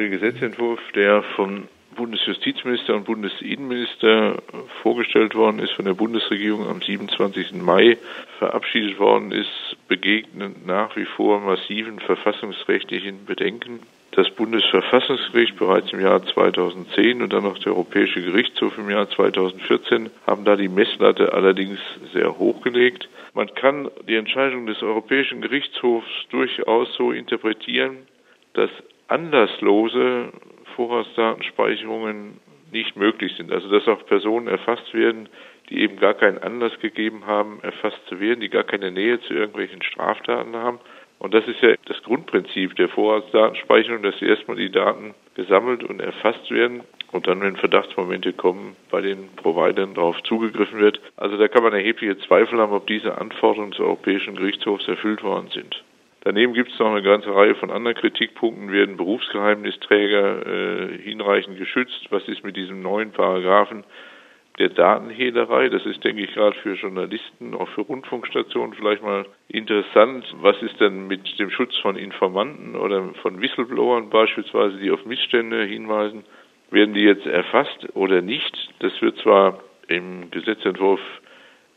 Der Gesetzentwurf, der vom Bundesjustizminister und Bundesinnenminister vorgestellt worden ist, von der Bundesregierung am 27. Mai verabschiedet worden ist, begegnet nach wie vor massiven verfassungsrechtlichen Bedenken. Das Bundesverfassungsgericht bereits im Jahr 2010 und dann noch der Europäische Gerichtshof im Jahr 2014 haben da die Messlatte allerdings sehr hochgelegt. Man kann die Entscheidung des Europäischen Gerichtshofs durchaus so interpretieren, dass anlasslose Vorratsdatenspeicherungen nicht möglich sind. Also dass auch Personen erfasst werden, die eben gar keinen Anlass gegeben haben, erfasst zu werden, die gar keine Nähe zu irgendwelchen Straftaten haben. Und das ist ja das Grundprinzip der Vorratsdatenspeicherung, dass erstmal die Daten gesammelt und erfasst werden und dann, wenn Verdachtsmomente kommen, bei den Providern darauf zugegriffen wird. Also da kann man erhebliche Zweifel haben, ob diese Anforderungen des Europäischen Gerichtshofs erfüllt worden sind. Daneben gibt es noch eine ganze Reihe von anderen Kritikpunkten. Werden Berufsgeheimnisträger äh, hinreichend geschützt? Was ist mit diesem neuen Paragraphen der Datenhehlerei? Das ist, denke ich, gerade für Journalisten, auch für Rundfunkstationen vielleicht mal interessant. Was ist denn mit dem Schutz von Informanten oder von Whistleblowern beispielsweise, die auf Missstände hinweisen? Werden die jetzt erfasst oder nicht? Das wird zwar im Gesetzentwurf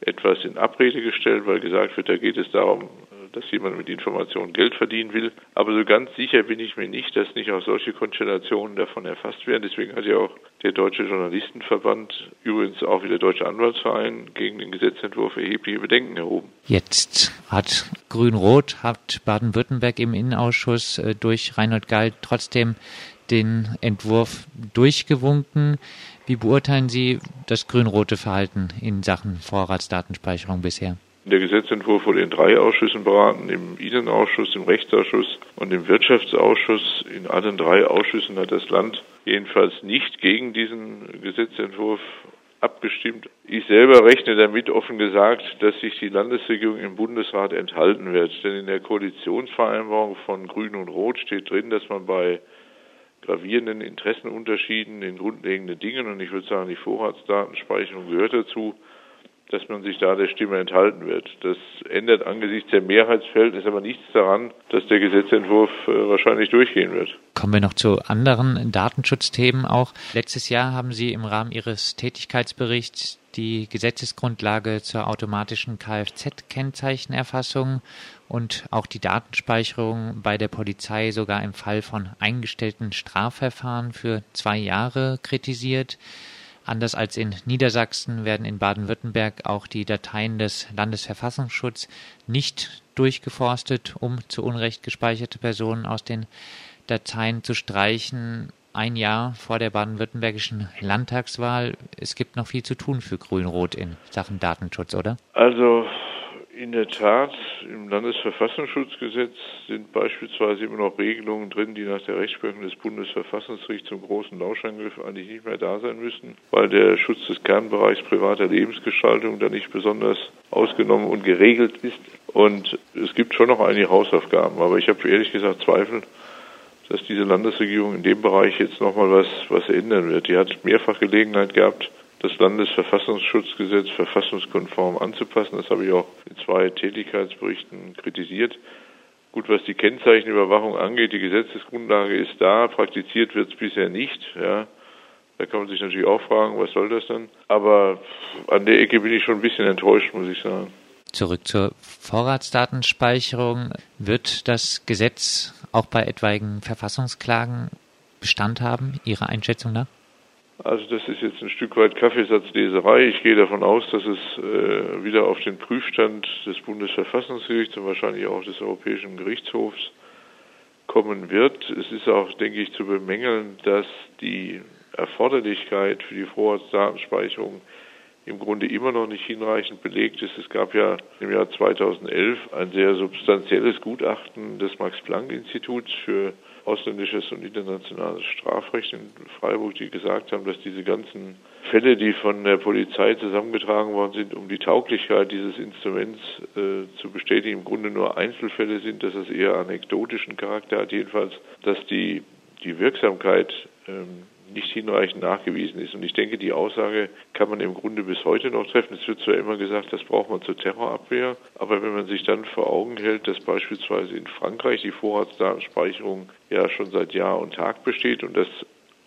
etwas in Abrede gestellt, weil gesagt wird, da geht es darum, dass jemand mit Informationen Geld verdienen will. Aber so ganz sicher bin ich mir nicht, dass nicht auch solche Konstellationen davon erfasst werden. Deswegen hat ja auch der Deutsche Journalistenverband, übrigens auch wie der Deutsche Anwaltsverein, gegen den Gesetzentwurf erhebliche Bedenken erhoben. Jetzt hat Grün-Rot, hat Baden-Württemberg im Innenausschuss äh, durch Reinhold Gall trotzdem den Entwurf durchgewunken. Wie beurteilen Sie das grün-rote Verhalten in Sachen Vorratsdatenspeicherung bisher? Der Gesetzentwurf wurde in drei Ausschüssen beraten, im Innenausschuss, im Rechtsausschuss und im Wirtschaftsausschuss. In allen drei Ausschüssen hat das Land jedenfalls nicht gegen diesen Gesetzentwurf abgestimmt. Ich selber rechne damit offen gesagt, dass sich die Landesregierung im Bundesrat enthalten wird. Denn in der Koalitionsvereinbarung von Grün und Rot steht drin, dass man bei gravierenden Interessenunterschieden in grundlegenden Dingen, und ich würde sagen, die Vorratsdatenspeicherung gehört dazu, dass man sich da der Stimme enthalten wird. Das ändert angesichts der Mehrheitsverhältnisse aber nichts daran, dass der Gesetzentwurf äh, wahrscheinlich durchgehen wird. Kommen wir noch zu anderen Datenschutzthemen auch. Letztes Jahr haben Sie im Rahmen Ihres Tätigkeitsberichts die Gesetzesgrundlage zur automatischen Kfz-Kennzeichenerfassung und auch die Datenspeicherung bei der Polizei sogar im Fall von eingestellten Strafverfahren für zwei Jahre kritisiert. Anders als in Niedersachsen werden in Baden-Württemberg auch die Dateien des Landesverfassungsschutzes nicht durchgeforstet, um zu Unrecht gespeicherte Personen aus den Dateien zu streichen. Ein Jahr vor der baden-württembergischen Landtagswahl. Es gibt noch viel zu tun für Grün-Rot in Sachen Datenschutz, oder? Also in der Tat, im Landesverfassungsschutzgesetz sind beispielsweise immer noch Regelungen drin, die nach der Rechtsprechung des Bundesverfassungsgerichts zum großen Lauschangriff eigentlich nicht mehr da sein müssen, weil der Schutz des Kernbereichs privater Lebensgestaltung da nicht besonders ausgenommen und geregelt ist. Und es gibt schon noch einige Hausaufgaben, aber ich habe ehrlich gesagt Zweifel, dass diese Landesregierung in dem Bereich jetzt nochmal was, was ändern wird. Die hat mehrfach Gelegenheit gehabt, das Landesverfassungsschutzgesetz verfassungskonform anzupassen. Das habe ich auch in zwei Tätigkeitsberichten kritisiert. Gut, was die Kennzeichenüberwachung angeht, die Gesetzesgrundlage ist da, praktiziert wird es bisher nicht. Ja. Da kann man sich natürlich auch fragen, was soll das dann? Aber an der Ecke bin ich schon ein bisschen enttäuscht, muss ich sagen. Zurück zur Vorratsdatenspeicherung. Wird das Gesetz auch bei etwaigen Verfassungsklagen Bestand haben, Ihrer Einschätzung nach? Also das ist jetzt ein Stück weit Kaffeesatzleserei. Ich gehe davon aus, dass es äh, wieder auf den Prüfstand des Bundesverfassungsgerichts und wahrscheinlich auch des Europäischen Gerichtshofs kommen wird. Es ist auch, denke ich, zu bemängeln, dass die Erforderlichkeit für die Vorratsdatenspeicherung im Grunde immer noch nicht hinreichend belegt ist. Es gab ja im Jahr 2011 ein sehr substanzielles Gutachten des Max-Planck-Instituts für ausländisches und internationales Strafrecht in Freiburg, die gesagt haben, dass diese ganzen Fälle, die von der Polizei zusammengetragen worden sind, um die Tauglichkeit dieses Instruments äh, zu bestätigen, im Grunde nur Einzelfälle sind, dass es eher anekdotischen Charakter hat, jedenfalls, dass die, die Wirksamkeit ähm, nicht hinreichend nachgewiesen ist. Und ich denke, die Aussage kann man im Grunde bis heute noch treffen. Es wird zwar immer gesagt, das braucht man zur Terrorabwehr, aber wenn man sich dann vor Augen hält, dass beispielsweise in Frankreich die Vorratsdatenspeicherung ja schon seit Jahr und Tag besteht und dass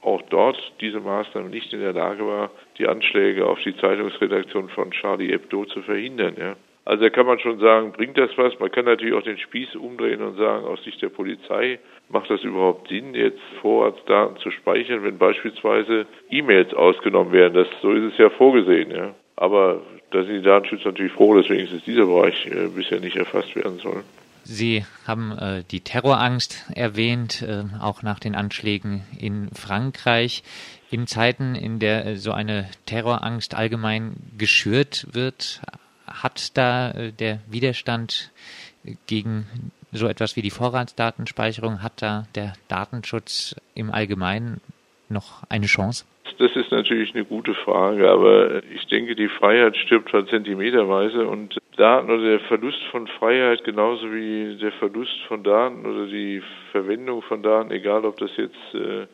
auch dort diese Maßnahme nicht in der Lage war, die Anschläge auf die Zeitungsredaktion von Charlie Hebdo zu verhindern. Ja. Also da kann man schon sagen, bringt das was? Man kann natürlich auch den Spieß umdrehen und sagen, aus Sicht der Polizei macht das überhaupt Sinn, jetzt Vorratsdaten zu speichern, wenn beispielsweise E-Mails ausgenommen werden. Das, so ist es ja vorgesehen. Ja. Aber da sind die Datenschützer natürlich froh, dass wenigstens dieser Bereich äh, bisher nicht erfasst werden soll. Sie haben äh, die Terrorangst erwähnt, äh, auch nach den Anschlägen in Frankreich. In Zeiten, in der äh, so eine Terrorangst allgemein geschürt wird, hat da äh, der Widerstand gegen so etwas wie die Vorratsdatenspeicherung, hat da der Datenschutz im Allgemeinen noch eine Chance? Das ist natürlich eine gute Frage, aber ich denke, die Freiheit stirbt halt zentimeterweise und Daten oder der Verlust von Freiheit genauso wie der Verlust von Daten oder die Verwendung von Daten, egal ob das jetzt äh,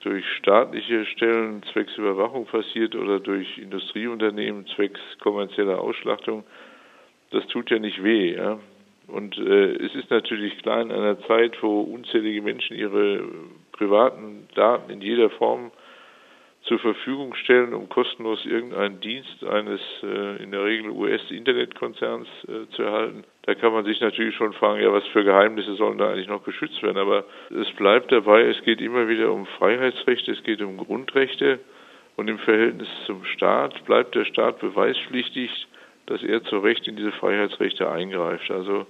durch staatliche Stellen zwecks Überwachung passiert oder durch Industrieunternehmen zwecks kommerzieller Ausschlachtung, das tut ja nicht weh. Ja? Und äh, es ist natürlich klar in einer Zeit, wo unzählige Menschen ihre privaten Daten in jeder Form zur Verfügung stellen, um kostenlos irgendeinen Dienst eines äh, in der Regel US-Internetkonzerns äh, zu erhalten. Da kann man sich natürlich schon fragen, ja, was für Geheimnisse sollen da eigentlich noch geschützt werden? Aber es bleibt dabei, es geht immer wieder um Freiheitsrechte, es geht um Grundrechte und im Verhältnis zum Staat bleibt der Staat beweispflichtig, dass er zu Recht in diese Freiheitsrechte eingreift. Also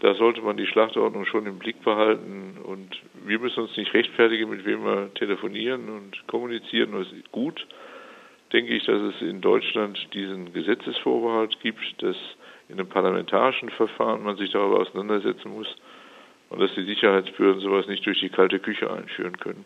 da sollte man die Schlachtordnung schon im Blick behalten und wir müssen uns nicht rechtfertigen, mit wem wir telefonieren und kommunizieren. Das ist gut, denke ich, dass es in Deutschland diesen Gesetzesvorbehalt gibt, dass in einem parlamentarischen Verfahren man sich darüber auseinandersetzen muss und dass die Sicherheitsbehörden sowas nicht durch die kalte Küche einführen können.